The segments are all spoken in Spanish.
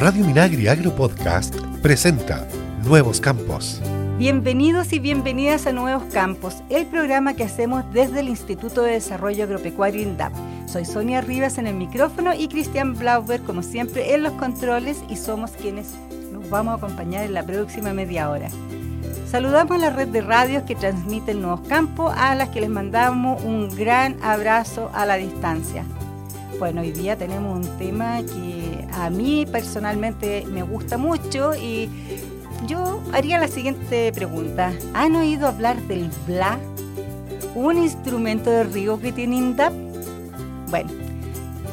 Radio Minagri Agro Podcast presenta Nuevos Campos. Bienvenidos y bienvenidas a Nuevos Campos, el programa que hacemos desde el Instituto de Desarrollo Agropecuario INDAP. Soy Sonia Rivas en el micrófono y Cristian Blauber, como siempre, en los controles y somos quienes nos vamos a acompañar en la próxima media hora. Saludamos a la red de radios que transmiten Nuevos Campos, a las que les mandamos un gran abrazo a la distancia. Bueno, hoy día tenemos un tema que a mí personalmente me gusta mucho y yo haría la siguiente pregunta. ¿Han oído hablar del BLA? Un instrumento de riego que tiene INDAP. Bueno,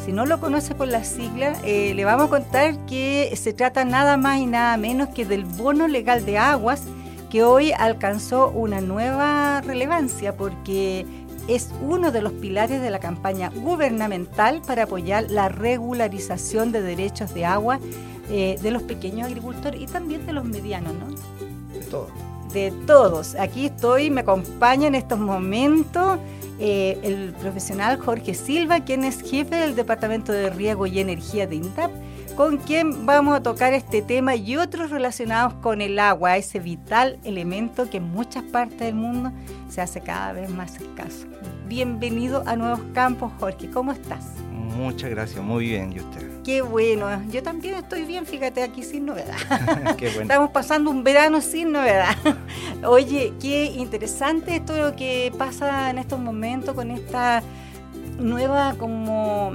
si no lo conoce por la sigla, eh, le vamos a contar que se trata nada más y nada menos que del bono legal de aguas que hoy alcanzó una nueva relevancia porque es uno de los pilares de la campaña gubernamental para apoyar la regularización de derechos de agua eh, de los pequeños agricultores y también de los medianos, ¿no? De todos. De todos. Aquí estoy, me acompaña en estos momentos eh, el profesional Jorge Silva, quien es jefe del Departamento de Riego y Energía de INTAP, con quien vamos a tocar este tema y otros relacionados con el agua, ese vital elemento que en muchas partes del mundo se hace cada vez más escaso. Bienvenido a Nuevos Campos, Jorge. ¿Cómo estás? Muchas gracias, muy bien. ¿Y usted? Qué bueno. Yo también estoy bien, fíjate, aquí sin novedad. Qué bueno. Estamos pasando un verano sin novedad. Oye, qué interesante esto lo que pasa en estos momentos con esta nueva como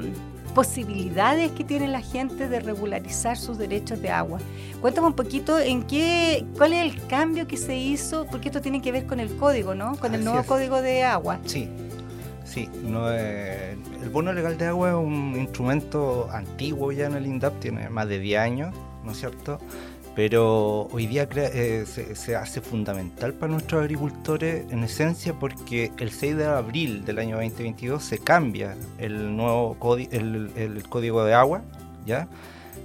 posibilidades que tiene la gente de regularizar sus derechos de agua. Cuéntame un poquito en qué, cuál es el cambio que se hizo, porque esto tiene que ver con el código, ¿no? Con el nuevo es. código de agua. Sí, sí. No, eh, el bono legal de agua es un instrumento antiguo ya en el INDAP, tiene más de 10 años, ¿no es cierto? Pero hoy día eh, se, hace fundamental para nuestros agricultores en esencia porque el 6 de abril del año 2022 se cambia el nuevo el, el código de agua, ¿ya?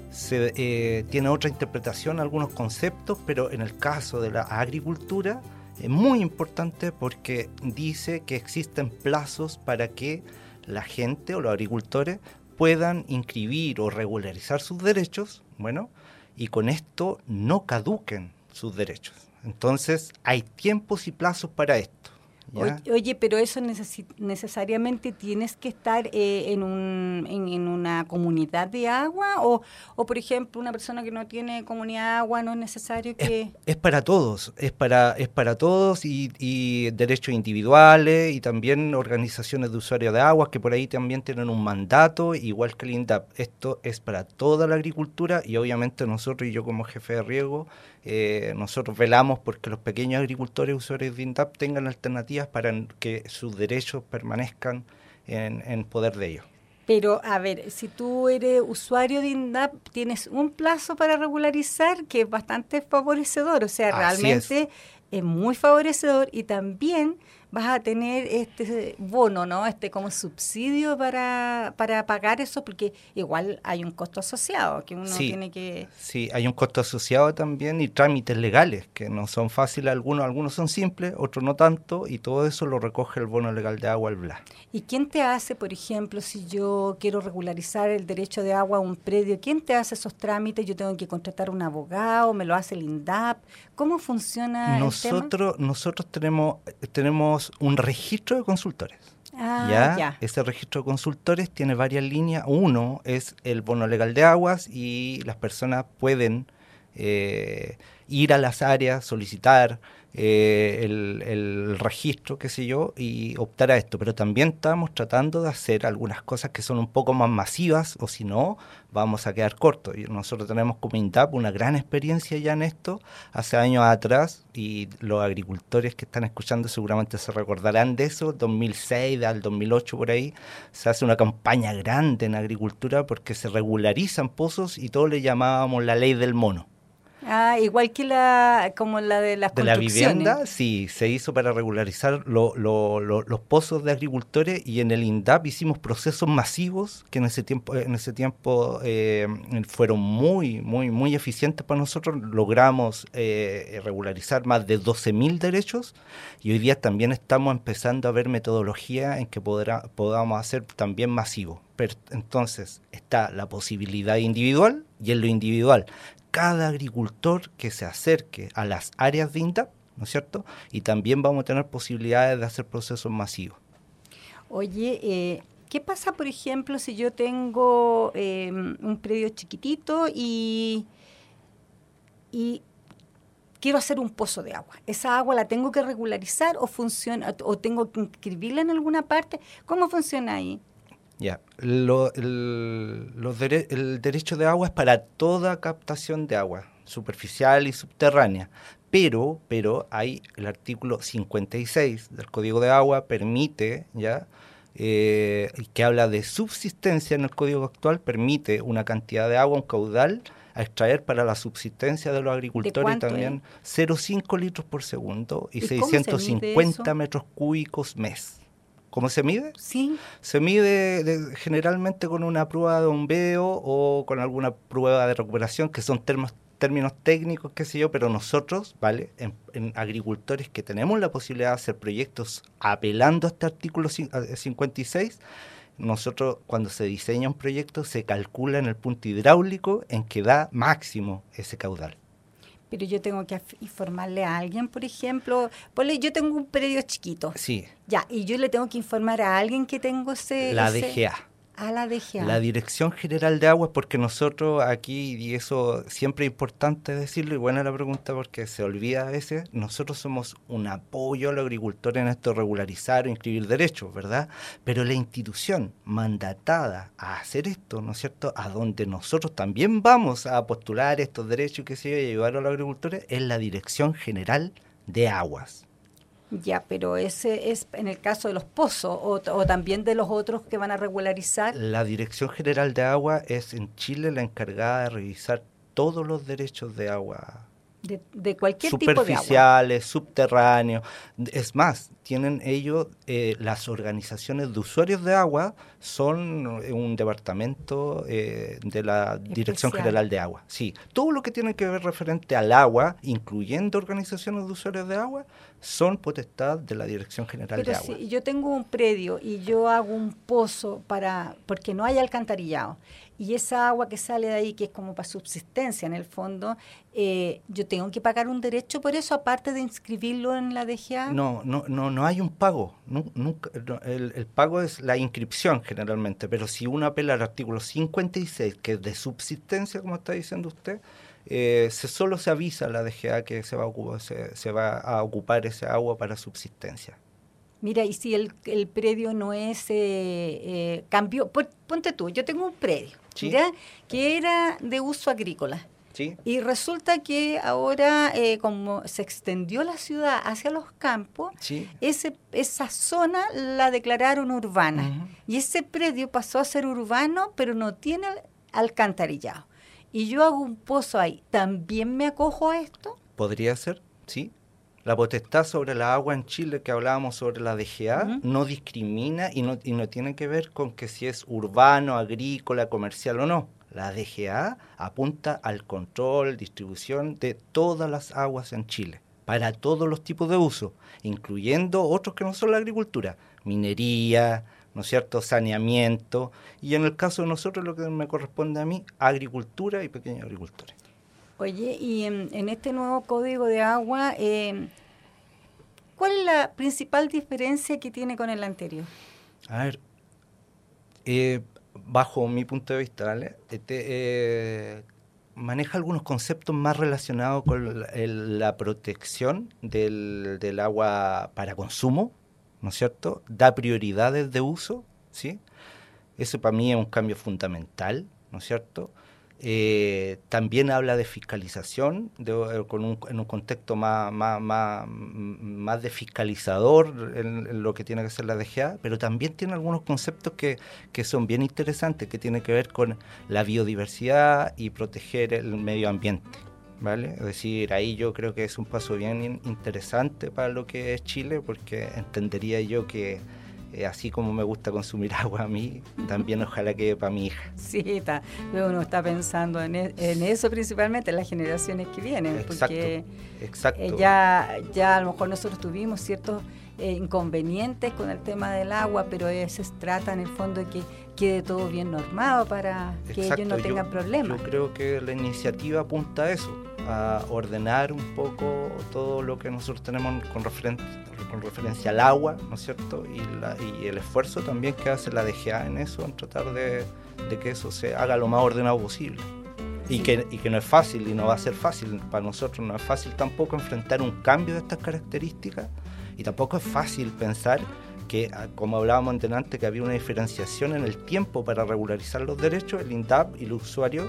Se, eh, tiene otra interpretación algunos conceptos, pero en el caso de la agricultura es muy importante porque dice que existen plazos para que la gente o los agricultores puedan inscribir o regularizar sus derechos, bueno, y con esto no caduquen sus derechos. Entonces hay tiempos y plazos para esto. Oye, pero eso necesi- necesariamente tienes que estar eh, en, un, en, en una comunidad de agua o, o, por ejemplo, una persona que no tiene comunidad de agua no es necesario que... Es para todos, es para, es para todos y, y derechos individuales y también organizaciones de usuarios de aguas que por ahí también tienen un mandato, igual que el INDAP. Esto es para toda la agricultura y obviamente nosotros y yo como jefe de riego, eh, nosotros velamos porque los pequeños agricultores usuarios de INDAP tengan alternativas para que sus derechos permanezcan en, en poder de ellos. Pero, a ver, si tú eres usuario de INDAP, tienes un plazo para regularizar que es bastante favorecedor, o sea, Así realmente es. muy favorecedor y también vas a tener este bono, ¿no? Este como subsidio para, para pagar eso, porque igual hay un costo asociado que uno Sí. tiene que... Sí, hay un costo asociado también y trámites legales que no son fáciles algunos, algunos son simples, otros no tanto y todo eso lo recoge el bono legal de agua, el BLA. ¿Y quién te hace, por ejemplo, si yo quiero regularizar el derecho de agua a un predio, quién te hace esos trámites? ¿Yo tengo que contratar un abogado? ¿Me lo hace el INDAP? ¿Cómo funciona el tema? Nosotros, nosotros tenemos, tenemos un registro de consultores. Ah, ¿ya? ya. Ese registro de consultores tiene varias líneas. Uno es el bono legal de aguas y las personas pueden eh, ir a las áreas, solicitar eh, el, registro, qué sé yo, y optar a esto. Pero también estamos tratando de hacer algunas cosas que son un poco más masivas, o si no, vamos a quedar cortos. Y nosotros tenemos como INDAP una gran experiencia ya en esto, hace años atrás, y los agricultores que están escuchando seguramente se recordarán de eso, 2006 al 2008 por ahí, se hace una campaña grande en agricultura porque se regularizan pozos y todo le llamábamos la ley del mono. Ah, igual que la, como la de las de la vivienda, sí, se hizo para regularizar lo- lo- lo- los pozos de agricultores y en el INDAP hicimos procesos masivos que en ese tiempo, en ese tiempo eh, fueron muy, muy, muy eficientes para nosotros. Logramos eh, regularizar más de 12.000 derechos y hoy día también estamos empezando a ver metodología en que podrá, podamos hacer también masivo. entonces está la posibilidad individual y en lo individual cada agricultor que se acerque a las áreas de INDAP, ¿no es cierto? Y también vamos a tener posibilidades de hacer procesos masivos. Oye, eh, ¿qué pasa, por ejemplo, si yo tengo eh, un predio chiquitito y, y quiero hacer un pozo de agua. ¿Esa agua la tengo que regularizar o funciona o tengo que inscribirla en alguna parte? ¿Cómo funciona ahí? Ya, el, el derecho de agua es para toda captación de agua, superficial y subterránea. Pero, pero hay el artículo 56 del Código de Agua permite, ya, eh, que habla de subsistencia en el código actual, permite una cantidad de agua, un caudal a extraer para la subsistencia de los agricultores también 0,5 litros por segundo y, 650 metros cúbicos mes. ¿Cómo se mide? Sí. Se mide generalmente con una prueba de bombeo o con alguna prueba de recuperación, que son términos técnicos, qué sé yo, pero nosotros, ¿vale? En, agricultores que tenemos la posibilidad de hacer proyectos apelando a este artículo 56, nosotros cuando se diseña un proyecto se calcula en el punto hidráulico en que da máximo ese caudal. Pero yo tengo que informarle a alguien, por ejemplo, ponle, yo tengo un predio chiquito. Sí. Ya, y yo le tengo que informar a alguien que tengo ese... La DGA a la DGA. La Dirección General de Aguas, porque nosotros aquí, y eso siempre es importante decirlo, y buena la pregunta porque se olvida a veces, nosotros somos un apoyo a los agricultores en esto de regularizar o inscribir derechos, ¿verdad? Pero la institución mandatada a hacer esto, ¿no es cierto?, a donde nosotros también vamos a postular estos derechos que se y a a los agricultores, es la Dirección General de Aguas. Ya, pero ese es en el caso de los pozos o, también de los otros que van a regularizar. La Dirección General de Agua es en Chile la encargada de revisar todos los derechos de agua. De, de cualquier tipo de agua. Superficiales, subterráneos. Es más, tienen ellos, eh, las organizaciones de usuarios de agua son un departamento eh, de la Dirección General de Agua. Sí, todo lo que tiene que ver referente al agua, incluyendo organizaciones de usuarios de agua, son potestad de la Dirección General de Agua. Si yo tengo un predio y yo hago un pozo para porque no hay alcantarillado y esa agua que sale de ahí, que es como para subsistencia en el fondo, eh, yo tengo que pagar un derecho por eso, aparte de inscribirlo en la DGA. No, no, no, no hay un pago. el, pago es la inscripción generalmente, pero si uno apela al artículo 56, que es de subsistencia, como está diciendo usted, eh, se, solo se avisa a la DGA que se va a, ocupar, se, va a ocupar ese agua para subsistencia. Mira, y si el, el predio no es eh, eh cambio, ponte tú, yo tengo un predio, que era de uso agrícola. Y resulta que ahora, eh, como se extendió la ciudad hacia los campos, ese, esa zona la declararon urbana. Y ese predio pasó a ser urbano, pero no tiene alcantarillado y yo hago un pozo ahí, ¿también me acojo a esto? Podría ser, sí. La potestad sobre la agua en Chile que hablábamos sobre la DGA no discrimina y no, y no tiene que ver con que si es urbano, agrícola, comercial o no. La DGA apunta al control, distribución de todas las aguas en Chile, para todos los tipos de uso, incluyendo otros que no son la agricultura, minería, ¿no es cierto?, saneamiento, y en el caso de nosotros lo que me corresponde a mí, agricultura y pequeños agricultores. Oye, y en, este nuevo código de agua, eh, ¿cuál es la principal diferencia que tiene con el anterior? A ver, eh, bajo mi punto de vista, ¿vale? Este, eh, maneja algunos conceptos más relacionados con la protección del, del agua para consumo, ¿no es cierto? Da prioridades de uso, ¿sí? Eso para mí es un cambio fundamental, ¿no es cierto? Eh, también habla de fiscalización, eh, con un, en un contexto más, más, más, de fiscalizador en, lo que tiene que ser la DGA, pero también tiene algunos conceptos que, que son bien interesantes, que tienen que ver con la biodiversidad y proteger el medio ambiente. ¿vale? Es decir, ahí yo creo que es un paso bien interesante para lo que es Chile, porque entendería yo que eh, así como me gusta consumir agua a mí, también ojalá quede para mi hija. Sí, está, uno está pensando en, e, en, eso principalmente, en las generaciones que vienen, exacto, porque exacto. Eh, ya, ya a lo mejor nosotros tuvimos ciertos eh, inconvenientes con el tema del agua, pero se trata en el fondo de que quede todo bien normado para que ellos no tengan problemas. Yo creo que la iniciativa apunta a eso, a ordenar un poco todo lo que nosotros tenemos con, con referencia al agua, ¿no es cierto? Y, y, el esfuerzo también que hace la DGA en eso, en tratar de, de que eso se haga lo más ordenado posible. Y, que, y que no es fácil y no va a ser fácil. Para nosotros no es fácil tampoco enfrentar un cambio de estas características y tampoco es fácil pensar que, ah, como hablábamos antes, que había una diferenciación en el tiempo para regularizar los derechos. El INDAP y los usuarios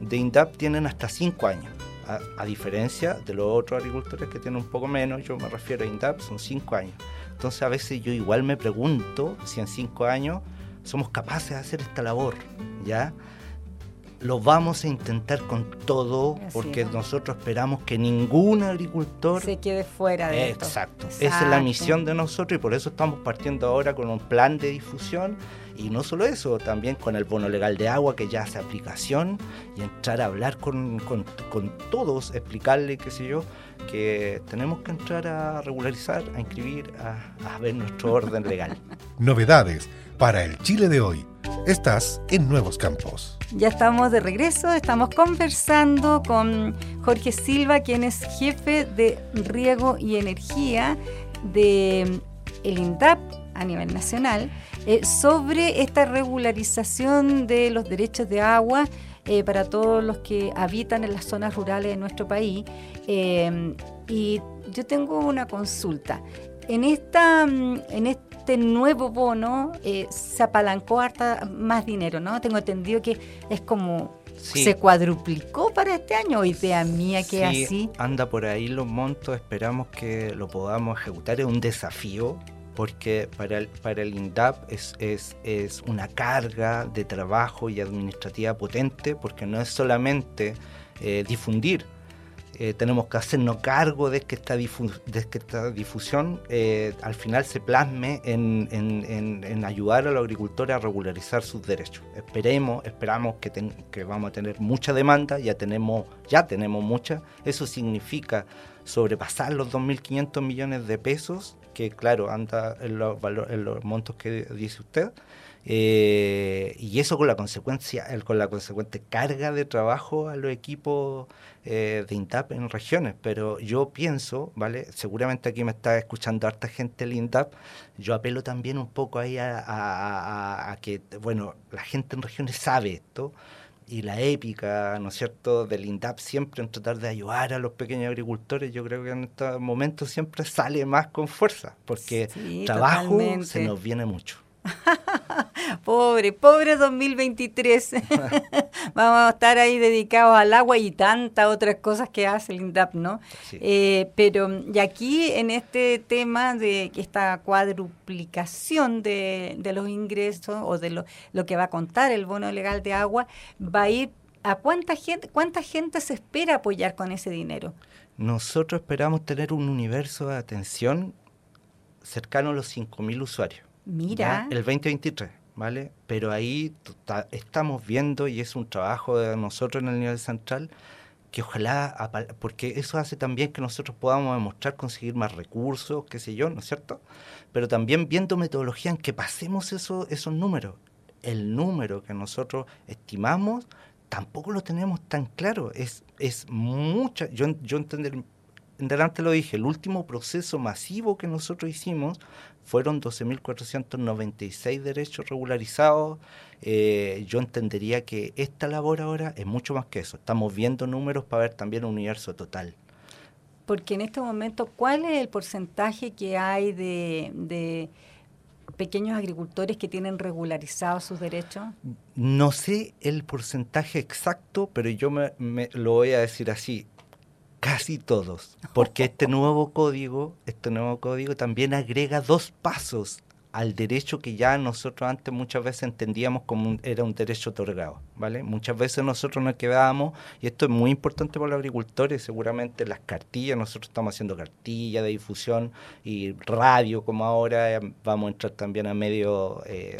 de INDAP tienen hasta cinco años. A, diferencia de los otros agricultores que tienen un poco menos, yo me refiero a INDAP, son cinco años. Entonces a veces yo igual me pregunto si en cinco años somos capaces de hacer esta labor, ¿ya? lo vamos a intentar con todo porque nosotros esperamos que ningún agricultor se quede fuera de Exacto. Exacto. Esa es la misión de nosotros y por eso estamos partiendo ahora con un plan de difusión y no solo eso, también con el bono legal de agua que ya hace aplicación y entrar a hablar con, con, con todos, explicarle, qué sé yo, que tenemos que entrar a regularizar, a inscribir, a, a ver nuestro orden legal. Novedades para el Chile de hoy. Estás en Nuevos Campos. Ya estamos de regreso, estamos conversando con Jorge Silva, quien es jefe de riego y energía de el INDAP a nivel nacional, eh, sobre esta regularización de los derechos de agua eh, para todos los que habitan en las zonas rurales de nuestro país. Eh, y yo tengo una consulta. En, esta, mm, en este nuevo bono eh, se apalancó harta más dinero, ¿no? Tengo entendido que es como se cuadruplicó para este año, o idea mía que sí, así. Anda por ahí los montos, esperamos que lo podamos ejecutar, es un desafío porque para el, INDAP es, es, una carga de trabajo y administrativa potente, porque no es solamente eh, difundir, eh, tenemos que hacernos cargo de que esta, esta difusión eh, al final se plasme en, ayudar a los agricultores a regularizar sus derechos. Esperemos, esperamos que, que, vamos a tener mucha demanda, ya tenemos, ya tenemos mucha. Eso significa sobrepasar los 2.500 millones de pesos que claro, anda en los, en los montos que dice usted, eh, y eso con la consecuencia, con la consecuente carga de trabajo a los equipos eh, de INTAP en regiones. Pero yo pienso, ¿vale? Seguramente aquí me está escuchando harta gente del INTAP, yo apelo también un poco ahí a que, bueno, la gente en regiones sabe esto, y la épica, ¿no es cierto?, del INDAP siempre en tratar de ayudar a los pequeños agricultores, yo creo que en estos momentos siempre sale más con fuerza, porque trabajo se nos viene mucho. pobre, pobre 2023. Vamos a estar ahí dedicados al agua y tantas otras cosas que hace el INDAP, ¿no? Eh, pero, y aquí en este tema de esta cuadruplicación de, de los ingresos o de lo, lo que va a contar el bono legal de agua, va a ir a cuánta gente, cuánta gente se espera apoyar con ese dinero. Nosotros esperamos tener un universo de atención cercano a los 5.000 usuarios. Mira. El 2023, ¿vale? Pero ahí estamos viendo, y es un trabajo de nosotros en el nivel central, que ojalá, porque eso hace también que nosotros podamos demostrar conseguir más recursos, qué sé yo, ¿no es cierto? Pero también viendo metodología en que pasemos eso, esos números. El número que nosotros estimamos tampoco lo tenemos tan claro. Es, es mucha, yo, yo entender, en delante lo dije, el último proceso masivo que nosotros hicimos fueron 12.496 derechos regularizados. Eh, yo entendería que esta labor ahora es mucho más que eso. Estamos viendo números para ver también un universo total. Porque en este momento, ¿cuál es el porcentaje que hay de, pequeños agricultores que tienen regularizados sus derechos? No sé el porcentaje exacto, pero yo me, lo voy a decir así casi todos, porque este nuevo código, este nuevo código también agrega dos pasos al derecho que ya nosotros antes muchas veces entendíamos como era un derecho otorgado, ¿vale? Muchas veces nosotros nos quedábamos, y esto es muy importante para los agricultores, seguramente las cartillas, nosotros estamos haciendo cartillas de difusión y radio como ahora, eh, vamos a entrar también a medios eh,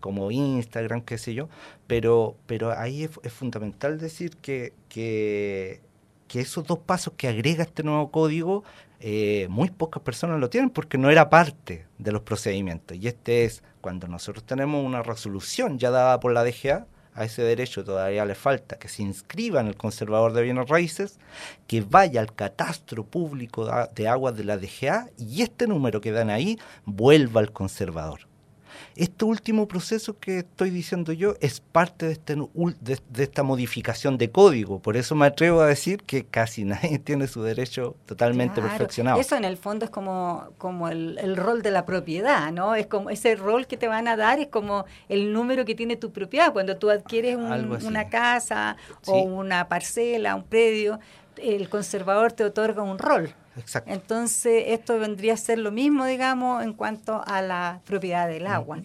como Instagram, qué sé yo, pero, pero ahí es, es fundamental decir que, que que esos dos pasos que agrega este nuevo código eh, muy pocas personas lo tienen porque no era parte de los procedimientos. Y este es cuando nosotros tenemos una resolución ya dada por la DGA, a ese derecho todavía le falta que se inscriba en el conservador de bienes raíces, que vaya al catastro público de aguas de la DGA y este número que dan ahí vuelva al conservador. Este último proceso que estoy diciendo yo es parte de, este, de, esta modificación de código. Por eso me atrevo a decir que casi nadie tiene su derecho totalmente perfeccionado. Eso en el fondo es como, como el, rol de la propiedad, ¿no? Es como ese rol que te van a dar es como el número que tiene tu propiedad. Cuando tú adquieres una casa o una parcela, un predio, el conservador te otorga un rol. Entonces, esto vendría a ser lo mismo, digamos, en cuanto a la propiedad del agua.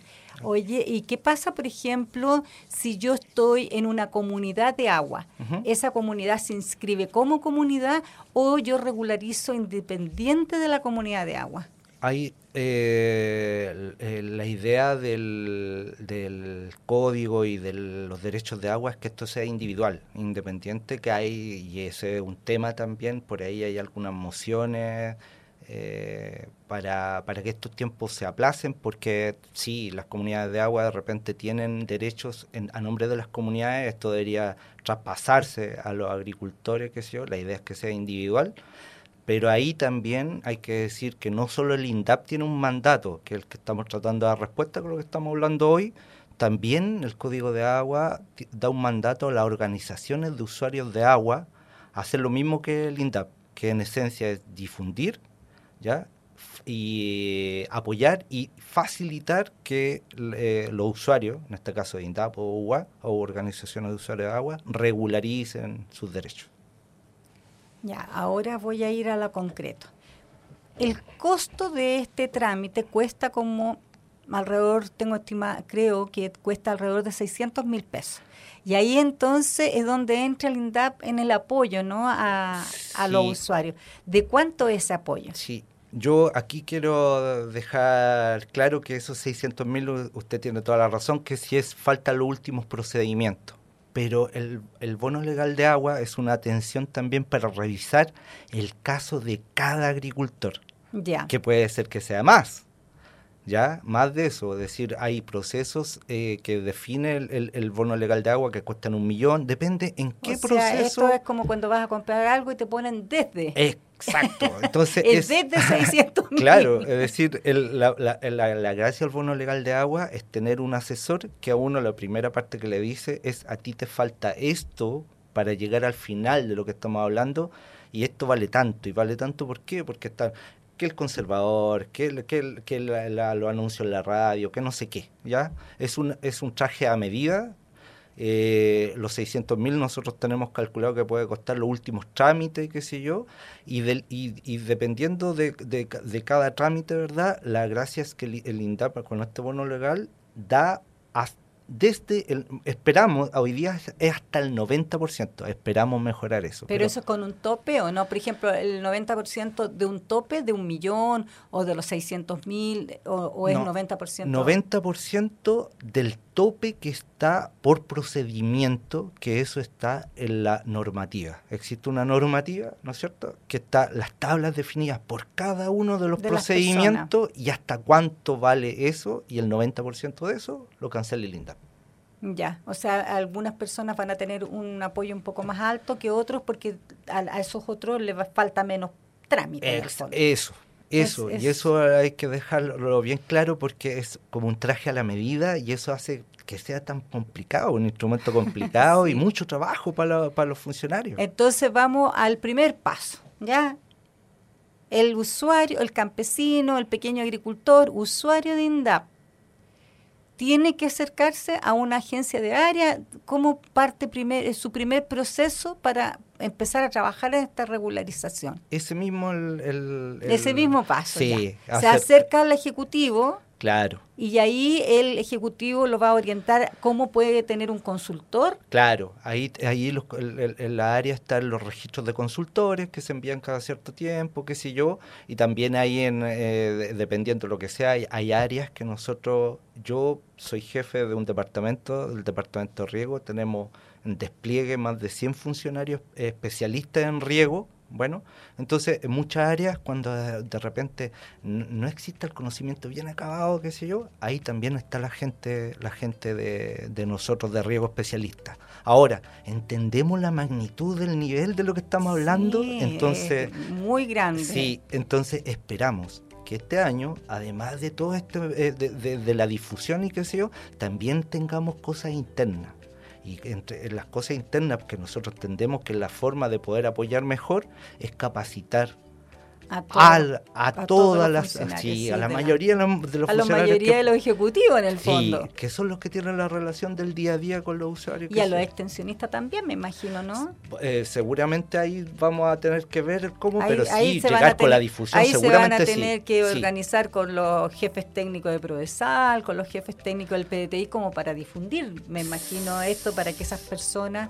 Oye, ¿y qué pasa, por ejemplo, si yo estoy en una comunidad de agua? ¿Esa comunidad se inscribe como comunidad o yo regularizo independiente de la comunidad de agua? Hay eh, la idea del, código y de los derechos de agua es que esto sea individual, independiente, que hay, y ese es un tema también, por ahí hay algunas mociones eh, para, para que estos tiempos se aplacen, porque sí, las comunidades de agua de repente tienen derechos a nombre de las comunidades, esto debería traspasarse a los agricultores, que sé yo, la idea es que sea individual pero ahí también hay que decir que no solo el INDAP tiene un mandato, que es el que estamos tratando de dar respuesta con lo que estamos hablando hoy, también el Código de Agua da un mandato a las organizaciones de usuarios de agua a hacer lo mismo que el INDAP, que en esencia es difundir, ¿ya? y apoyar y facilitar que eh, los usuarios, en este caso de INDAP o UA, o organizaciones de usuarios de agua, regularicen sus derechos. Ya, ahora voy a ir a lo concreto. El costo de este trámite cuesta como alrededor, tengo estima, creo que cuesta alrededor de 600 mil pesos. Y ahí entonces es donde entra el INDAP en el apoyo ¿no? a, los usuarios. ¿De cuánto es ese apoyo? Sí, yo aquí quiero dejar claro que esos 600 mil, usted tiene toda la razón, que si es falta los últimos procedimientos pero el, el, bono legal de agua es una atención también para revisar el caso de cada agricultor. Ya. Que puede ser que sea más, ¿ya? Más de eso, es decir, hay procesos eh, que define el, el, bono legal de agua que cuestan un millón, depende en qué o sea, Esto es como cuando vas a comprar algo y te ponen desde. Exacto. Entonces es, desde 600 mil. Claro, es decir, la, la, la, gracia del bono legal de agua es tener un asesor que a uno la primera parte que le dice es a ti te falta esto para llegar al final de lo que estamos hablando y esto vale tanto. ¿Y vale tanto por qué? Porque está que el conservador, que, que, que lo anuncio en la radio, que no sé qué, ¿ya? Es un, es un traje a medida eh, los 600 mil nosotros tenemos calculado que puede costar los últimos trámites, qué sé yo, y, del, y, dependiendo de, de, cada trámite, ¿verdad? La gracia es que el, el INDAP con este bono legal da hasta desde el, esperamos, hoy día es hasta el 90%, esperamos mejorar eso. Pero, eso es con un tope o no, por ejemplo, el 90% de un tope de un millón o de los 600 mil o, es 90%? 90% del tope que está por procedimiento, que eso está en la normativa. Existe una normativa, ¿no es cierto?, que está las tablas definidas por cada uno de los procedimientos y hasta cuánto vale eso y el 90% de eso lo cancela el INDAP. Ya, o sea, algunas personas van a tener un apoyo un poco más alto que otros porque a, esos otros les falta menos trámite. eso, eso, y eso hay que dejarlo bien claro porque es como un traje a la medida y eso hace que sea tan complicado, un instrumento complicado y mucho trabajo para, para los funcionarios. Entonces vamos al primer paso, ¿ya? El usuario, el campesino, el pequeño agricultor, usuario de INDAP, tiene que acercarse a una agencia de área como parte primer, su primer proceso para empezar a trabajar en esta regularización. Ese mismo el, ese mismo paso. Se acerca al ejecutivo Claro. Y ahí el ejecutivo lo va a orientar cómo puede tener un consultor. Claro, ahí, ahí en la área están los registros de consultores que se envían cada cierto tiempo, qué sé yo, y también ahí, en, eh, dependiendo de lo que sea, hay, áreas que nosotros, yo soy jefe de un departamento, del departamento de riego, tenemos en despliegue más de 100 funcionarios especialistas en riego, Bueno, entonces en muchas áreas cuando de repente no existe el conocimiento bien acabado, qué sé yo, ahí también está la gente, la gente de, de nosotros de riego especialista. Ahora, ¿entendemos la magnitud del nivel de lo que estamos hablando? Entonces, muy grande. Sí, entonces esperamos que este año, además de todo esto, eh, de, la difusión y qué sé yo, también tengamos cosas internas. Y entre las cosas internas que nosotros entendemos que la forma de poder apoyar mejor es capacitar a, todas las sí, a la mayoría de los a la mayoría de los ejecutivos en el fondo. que son los que tienen la relación del día a día con los usuarios y a los extensionistas también me imagino no eh, seguramente ahí vamos a tener que ver cómo pero sí llegar con la difusión ahí se van a tener que organizar con los jefes técnicos de Prodesal con los jefes técnicos del PDTI como para difundir me imagino esto para que esas personas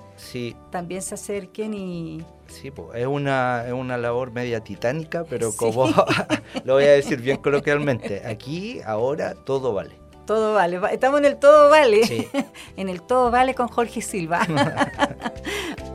también se acerquen y Sí, es, una, es una labor media titánica, pero como lo voy a decir bien coloquialmente, aquí ahora todo vale. Todo vale, estamos en el todo vale, en el todo vale con Jorge Silva.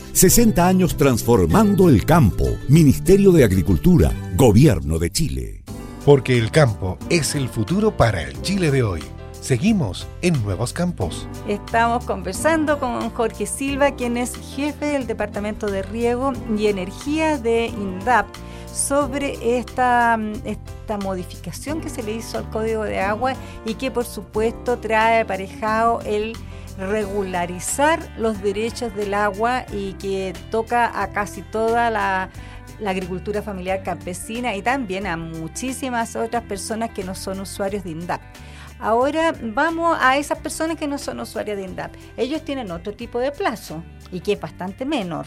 60 años transformando el campo. Ministerio de Agricultura, Gobierno de Chile. Porque el campo es el futuro para el Chile de hoy. Seguimos en Nuevos Campos. Estamos conversando con Jorge Silva, quien es jefe del Departamento de Riego y Energía de INDAP, sobre esta, esta modificación que se le hizo al Código de Agua y que por supuesto trae aparejado el regularizar los derechos del agua y que toca a casi toda la, agricultura familiar campesina y también a muchísimas otras personas que no son usuarios de INDAP. Ahora vamos a esas personas que no son usuarios de INDAP. Ellos tienen otro tipo de plazo y que es bastante menor.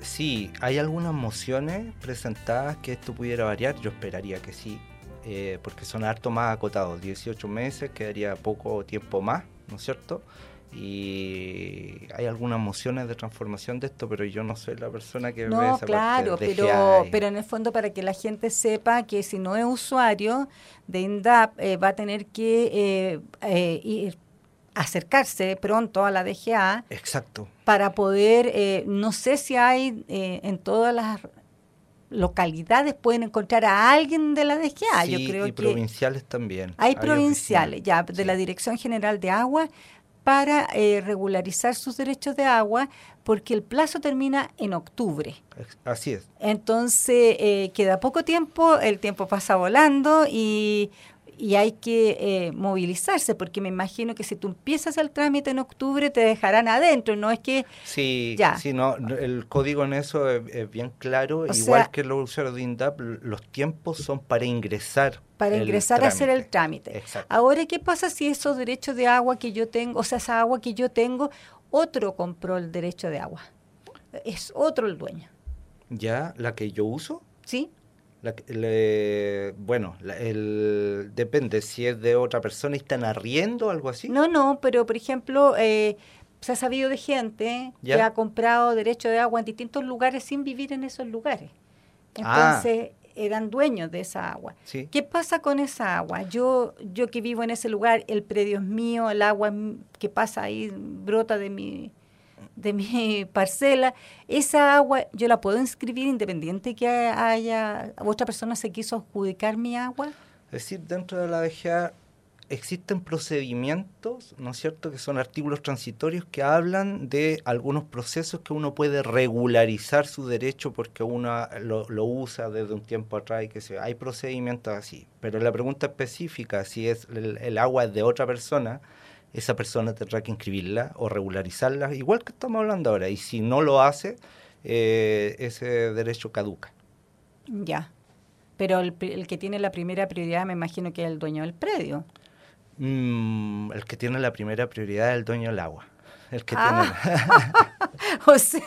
Sí, hay algunas mociones presentadas que esto pudiera variar. Yo esperaría que sí, eh, porque son harto más acotados. 18 meses, quedaría poco tiempo más, ¿no es cierto? y hay algunas mociones de transformación de esto, pero yo no soy la persona que no, ve esa claro, pero, pero en el fondo para que la gente sepa que si no es usuario de INDAP eh, va a tener que eh, eh, ir acercarse pronto a la DGA. Exacto. Para poder, no sé si hay en todas las localidades pueden encontrar a alguien de la DGA. Sí, yo creo y provinciales también. Hay, provinciales, ya, de la Dirección General de Agua para eh, regularizar sus derechos de agua porque el plazo termina en octubre. Así es. Entonces eh, queda poco tiempo, el tiempo pasa volando y, y hay que eh, movilizarse porque me imagino que si tú empiezas el trámite en octubre te dejarán adentro, no es que... Sí, ya. sí no, el código en eso es, bien claro, igual que los usuarios de INDAP, los tiempos son para ingresar para ingresar a hacer el trámite. Ahora, ¿qué pasa si esos derechos de agua que yo tengo, o sea, esa agua que yo tengo, otro compró el derecho de agua? Es otro el dueño. ¿Ya? ¿La que yo uso? Sí. Bueno, el, depende si es de otra persona y están arriendo o algo así. No, no, pero por ejemplo, eh, se ha sabido de gente que ha comprado derecho de agua en distintos lugares sin vivir en esos lugares. Ah. Entonces, eran dueños de esa agua. ¿Qué pasa con esa agua? Yo, yo que vivo en ese lugar, el predio es mío, el agua que pasa ahí brota de mi, de mi parcela, esa agua yo la puedo inscribir independiente que haya otra persona se quiso adjudicar mi agua. Es decir, dentro de la DGA existen procedimientos, ¿no es cierto?, que son artículos transitorios que hablan de algunos procesos que uno puede regularizar su derecho porque uno lo, usa desde un tiempo atrás y que se, hay procedimientos así. Pero la pregunta específica, si es el, agua de otra persona, esa persona tendrá que inscribirla o regularizarla, igual que estamos hablando ahora. Y si no lo hace, eh, ese derecho caduca. Ya. Pero el, el, que tiene la primera prioridad me imagino que es el dueño del predio. Mm, el que tiene la primera prioridad es el dueño del agua. El que ah. o sea,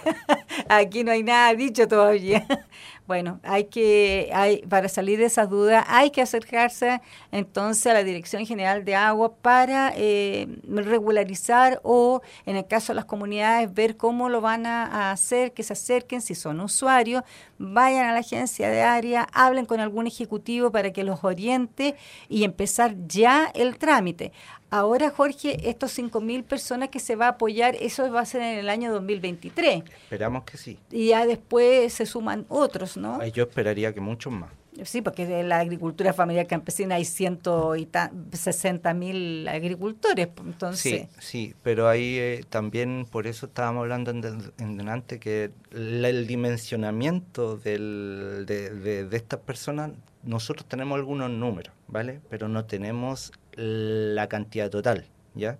aquí no hay nada dicho todavía. Bueno, hay que, hay, para salir de esas dudas, hay que acercarse entonces a la Dirección General de Agua para eh, regularizar o, en el caso de las comunidades, ver cómo lo van a, hacer, que se acerquen, si son usuarios, vayan a la agencia de área, hablen con algún ejecutivo para que los oriente y empezar ya el trámite. Ahora, Jorge, estos 5.000 personas que se va a apoyar, eso va a ser en el año 2023. Esperamos que sí. Y ya después se suman otros, ¿no? Yo esperaría que muchos más. Sí, porque en la agricultura familiar campesina hay 160 mil agricultores. Pues, entonces. Sí, sí, pero ahí eh, también, por eso estábamos hablando en, en delante, que el dimensionamiento del, de, de, de estas personas, nosotros tenemos algunos números, ¿vale? Pero no tenemos la cantidad total, ¿ya?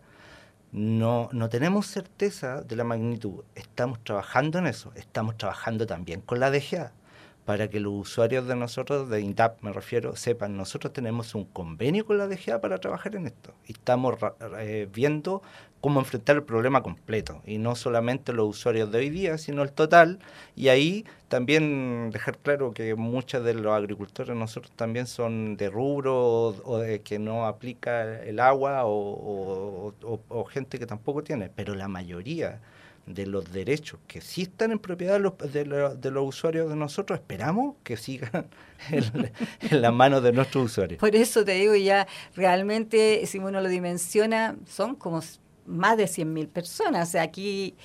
No, no tenemos certeza de la magnitud. Estamos trabajando en eso. Estamos trabajando también con la DGA para que los usuarios de nosotros, de INDAP me refiero, sepan, nosotros tenemos un convenio con la DGA para trabajar en esto. Y estamos eh, viendo cómo enfrentar el problema completo, y no solamente los usuarios de hoy día, sino el total. Y ahí también dejar claro que muchos de los agricultores nosotros también son de rubro o, de que no aplica el agua o gente que tampoco tiene, pero la mayoría de los derechos que sí están en propiedad de los, de, los usuarios de nosotros, esperamos que sigan en, las manos de nuestros usuarios. Por eso te digo, ya realmente, si uno lo dimensiona, son como más de 100.000 personas. O sea, aquí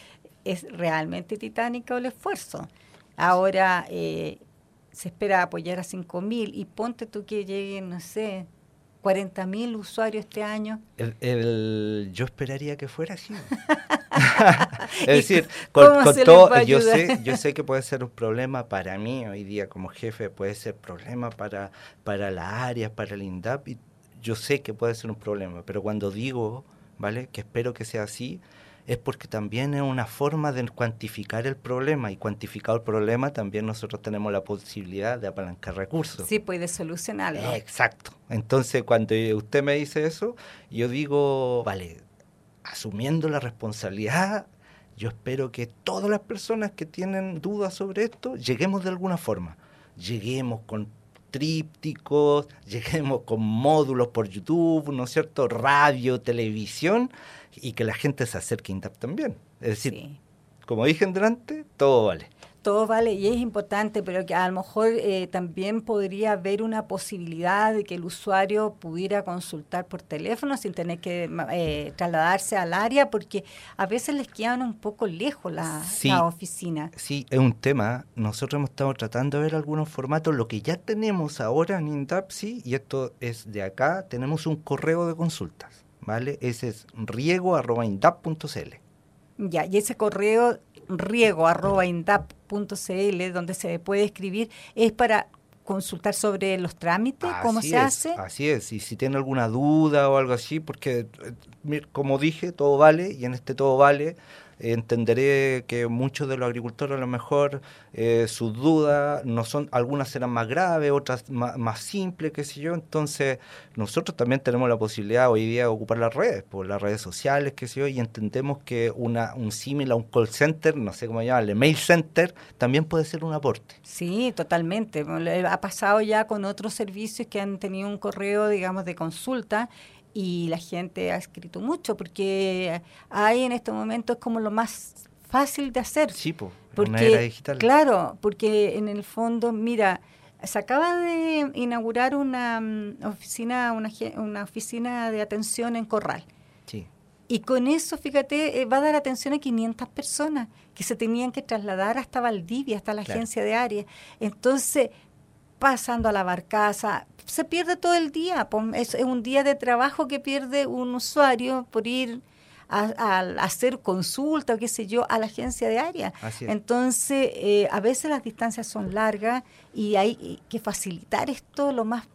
es realmente titánico el esfuerzo. Ahora eh, se espera apoyar a 5.000 y ponte tú que lleguen, no sé, 40.000 usuarios este año. El, yo esperaría que fuera así. es decir, con, todo, yo sé, yo sé que puede ser un problema para mí hoy día como jefe, puede ser problema para, para las áreas, para el INDAP, y yo sé que puede ser un problema, pero cuando digo, ¿vale? Que espero que sea así, es porque también es una forma de cuantificar el problema y cuantificado el problema también nosotros tenemos la posibilidad de apalancar recursos. Sí, puede solucionarlo. exacto. Entonces, cuando usted me dice eso, yo digo, vale, asumiendo la responsabilidad, yo espero que todas las personas que tienen dudas sobre esto, lleguemos de alguna forma. Lleguemos con trípticos, lleguemos con módulos por YouTube, ¿no es cierto? Radio, televisión, y que la gente se acerque a INTAP también. Es decir, como dije en delante, todo vale todo vale y es importante, pero que a lo mejor eh, también podría haber una posibilidad de que el usuario pudiera consultar por teléfono sin tener que eh, trasladarse al área, porque a veces les quedan un poco lejos la, oficina. Sí, es un tema. Nosotros hemos estado tratando de ver algunos formatos. Lo que ya tenemos ahora en INDAPSI, y esto es de acá, tenemos un correo de consultas, ¿vale? Ese es riego.indap.cl. Ya, y ese correo riego.indap.cl, donde se puede escribir, es para consultar sobre los trámites, cómo se hace. Así es, y si tiene alguna duda o algo así, porque eh, como dije, todo vale, y en este todo vale entenderé que muchos de los agricultores a lo mejor eh, sus dudas no son, algunas serán más graves, otras más, simples, qué sé yo, entonces nosotros también tenemos la posibilidad hoy día de ocupar las redes, por las redes sociales, qué sé yo, y entendemos que una, un símil a un call center, no sé cómo llamarle, mail center, también puede ser un aporte. Sí, totalmente. Ha pasado ya con otros servicios que han tenido un correo, digamos, de consulta y la gente ha escrito mucho porque hay en este momento es como lo más fácil de hacer. Sí, po, porque, digital. Claro, porque en el fondo, mira, se acaba de inaugurar una mm, oficina, una, una oficina de atención en Corral. Sí. Y con eso, fíjate, eh, va a dar atención a 500 personas que se tenían que trasladar hasta Valdivia, hasta la agencia de área. Entonces, pasando a la barcaza, se pierde todo el día. Es, un día de trabajo que pierde un usuario por ir a, hacer consulta o qué sé yo a la agencia de área. Entonces, eh, a veces las distancias son largas y hay que facilitar esto lo más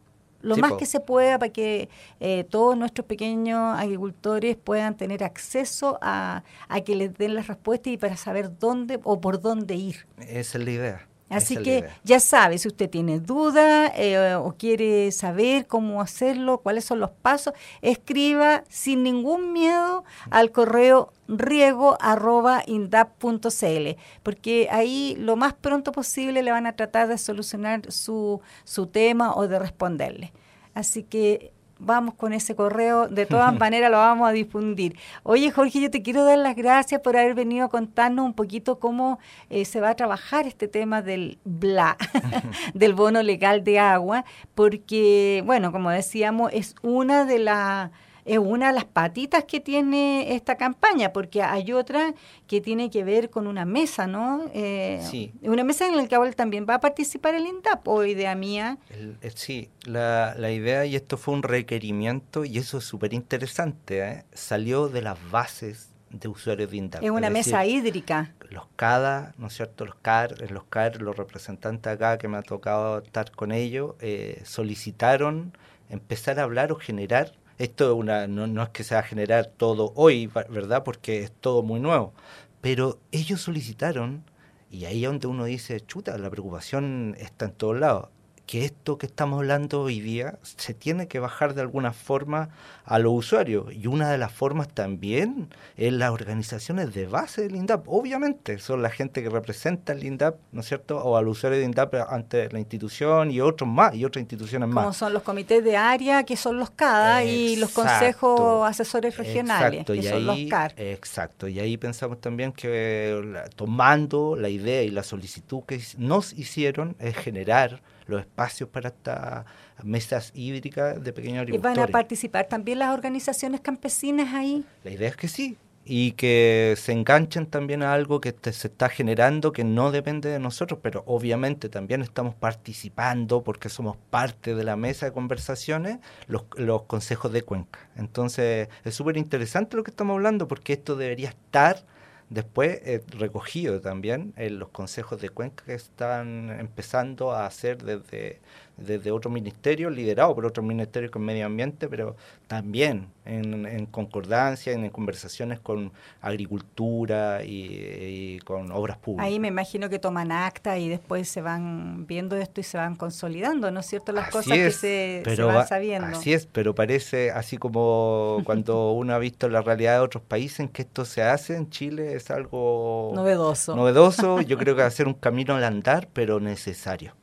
lo más que se pueda para que eh, todos nuestros pequeños agricultores puedan tener acceso a, a que les den las respuestas y para saber dónde o por dónde ir. Esa es la idea. Así que ya sabe, si usted tiene duda eh, o quiere saber cómo hacerlo, cuáles son los pasos, escriba sin ningún miedo al correo riego.indap.cl, porque ahí lo más pronto posible le van a tratar de solucionar su, su tema o de responderle. Así que vamos con ese correo, de todas maneras lo vamos a difundir. Oye Jorge, yo te quiero dar las gracias por haber venido a contarnos un poquito cómo eh, se va a trabajar este tema del BLA, del bono legal de agua, porque, bueno, como decíamos, es una de las es una de las patitas que tiene esta campaña, porque hay otra que tiene que ver con una mesa, ¿no? Eh, sí. Una mesa en la que también va a participar el INDAP, o idea mía. Eh, sí, la, la, idea, y esto fue un requerimiento, y eso es súper interesante, ¿eh? salió de las bases de usuarios de INDAP. Es una mesa hídrica. Los CADA, ¿no es cierto? Los CAR, los CAR, los representantes acá que me ha tocado estar con ellos, solicitaron empezar a hablar o generar esto una, no, no es que se va a generar todo hoy, ¿verdad? Porque es todo muy nuevo. Pero ellos solicitaron, y ahí es donde uno dice, chuta, la preocupación está en todos lados que esto que estamos hablando hoy día se tiene que bajar de alguna forma a los usuarios. Y una de las formas también es las organizaciones de base del INDAP. Obviamente, son la gente que representa el INDAP, ¿no es cierto? O al usuario de INDAP ante la institución y otros más, y otras instituciones más. Como son los comités de área, que son los CADA, y los consejos asesores regionales, que son los CAR. Exacto, y ahí pensamos también que tomando la idea y la solicitud que nos hicieron es generar los espacios para estas mesas hídricas de pequeños agricultores. ¿Y van a participar también las organizaciones campesinas ahí? La idea es que sí, y que se enganchen también a algo que se está generando que no depende de nosotros, pero obviamente también estamos participando porque somos parte de la mesa de conversaciones, los, los consejos de Cuenca. Entonces es súper interesante lo que estamos hablando porque esto debería estar Después he recogido también en los consejos de Cuenca que están empezando a hacer desde desde otro ministerio, liderado por otro ministerio con medio ambiente, pero también en, concordancia, en, conversaciones con agricultura y, con obras públicas. Ahí me imagino que toman acta y después se van viendo esto y se van consolidando, ¿no es cierto? Las cosas que se, van sabiendo. Así es, pero parece así como cuando uno ha visto la realidad de otros países en que esto se hace, en Chile es algo novedoso. Novedoso, yo creo que va a ser un camino al andar, pero necesario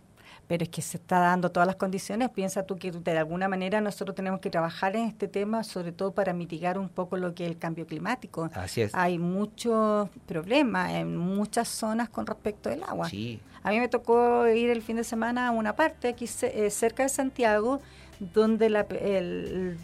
pero es que se está dando todas las condiciones. Piensa tú que de alguna manera nosotros tenemos que trabajar en este tema, sobre todo para mitigar un poco lo que es el cambio climático. Así es. Hay muchos problemas en muchas zonas con respecto al agua. Sí. A mí me tocó ir el fin de semana a una parte aquí eh, cerca de Santiago, donde la,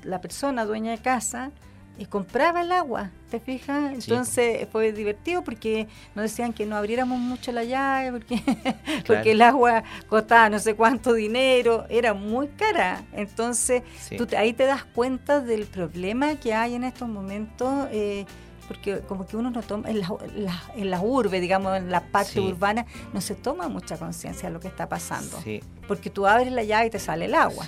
la persona dueña de casa y compraba el agua, ¿te fijas? Entonces fue divertido porque nos decían que no abriéramos mucho la llave porque, porque el agua costaba no sé cuánto dinero, era muy cara. Entonces tú ahí te das cuenta del problema que hay en estos momentos. Eh, porque como que uno no toma, en la, en la urbe, digamos, en la parte urbana, no se toma mucha conciencia de lo que está pasando. Porque tú abres la llave y te sale el agua.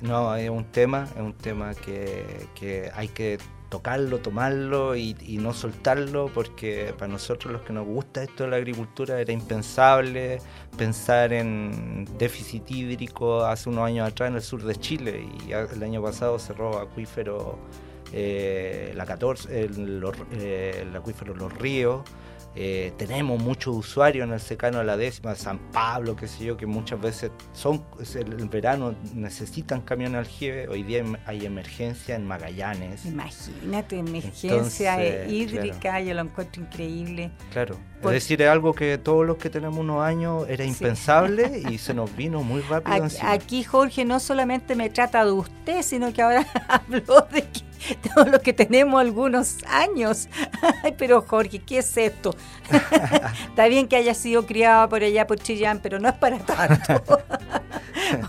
No, es un tema, es un tema que, que hay que tocarlo, tomarlo y, no soltarlo, porque para nosotros los que nos gusta esto de la agricultura era impensable pensar en déficit hídrico hace unos años atrás en el sur de Chile y el año pasado cerró acuífero eh, la 14, el, eh, el acuífero Los Ríos. Eh, tenemos muchos usuarios en el secano de la décima, San Pablo, qué sé yo, que muchas veces son el, verano necesitan camión aljibe. Hoy día hay emergencia en Magallanes. Imagínate, emergencia hídrica, yo lo encuentro increíble. Claro, es decir, es algo que todos los que tenemos unos años era impensable y se nos vino muy rápido. Aquí, aquí Jorge no solamente me trata de usted, sino que ahora habló de que todos los que tenemos algunos años. pero Jorge, ¿qué es esto? Está bien que haya sido criado por allá por Chillán, pero no es para tanto.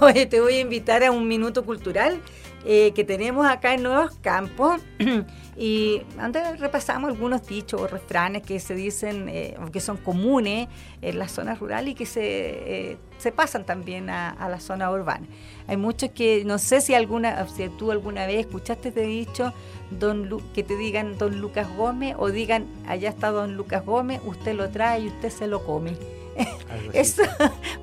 Oye, te voy a invitar a un minuto cultural eh, que tenemos acá en Nuevos Campos. Y antes repasamos algunos dichos o refranes que se dicen, eh, que son comunes en las zonas rurales y que se, eh, se pasan también a, la zona urbana. Hay muchos que, no sé si alguna, si tú alguna vez escuchaste este dicho, don que te digan don Lucas Gómez o digan allá está don Lucas Gómez, usted lo trae y usted se lo come. Eso,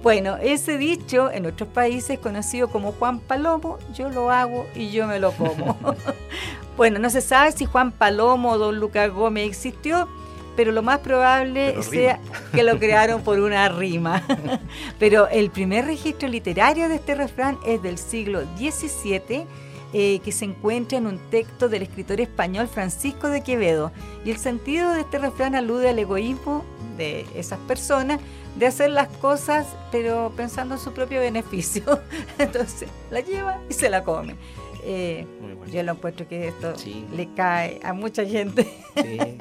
bueno, ese dicho en otros países conocido como Juan Palomo, yo lo hago y yo me lo como. bueno, no se sabe si Juan Palomo o Don Lucas Gómez existió, pero lo más probable sea que lo crearon por una rima. pero el primer registro literario de este refrán es del siglo XVII eh, que se encuentra en un texto del escritor español Francisco de Quevedo. Y el sentido de este refrán alude al egoísmo de esas personas de hacer las cosas pero pensando en su propio beneficio. Entonces la lleva y se la come. Eh, yo lo encuentro que esto le cae a mucha gente.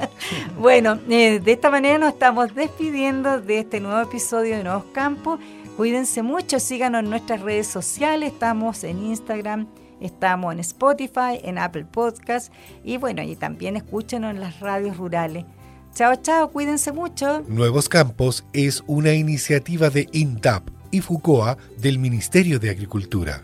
bueno, eh, de esta manera nos estamos despidiendo de este nuevo episodio de Nuevos Campos. Cuídense mucho, síganos en nuestras redes sociales, estamos en Instagram, Estamos en Spotify, en Apple Podcast y bueno, y también escúchenos en las radios rurales. Chao, chao, cuídense mucho. Nuevos Campos es una iniciativa de INTAP y FUCOA del Ministerio de Agricultura.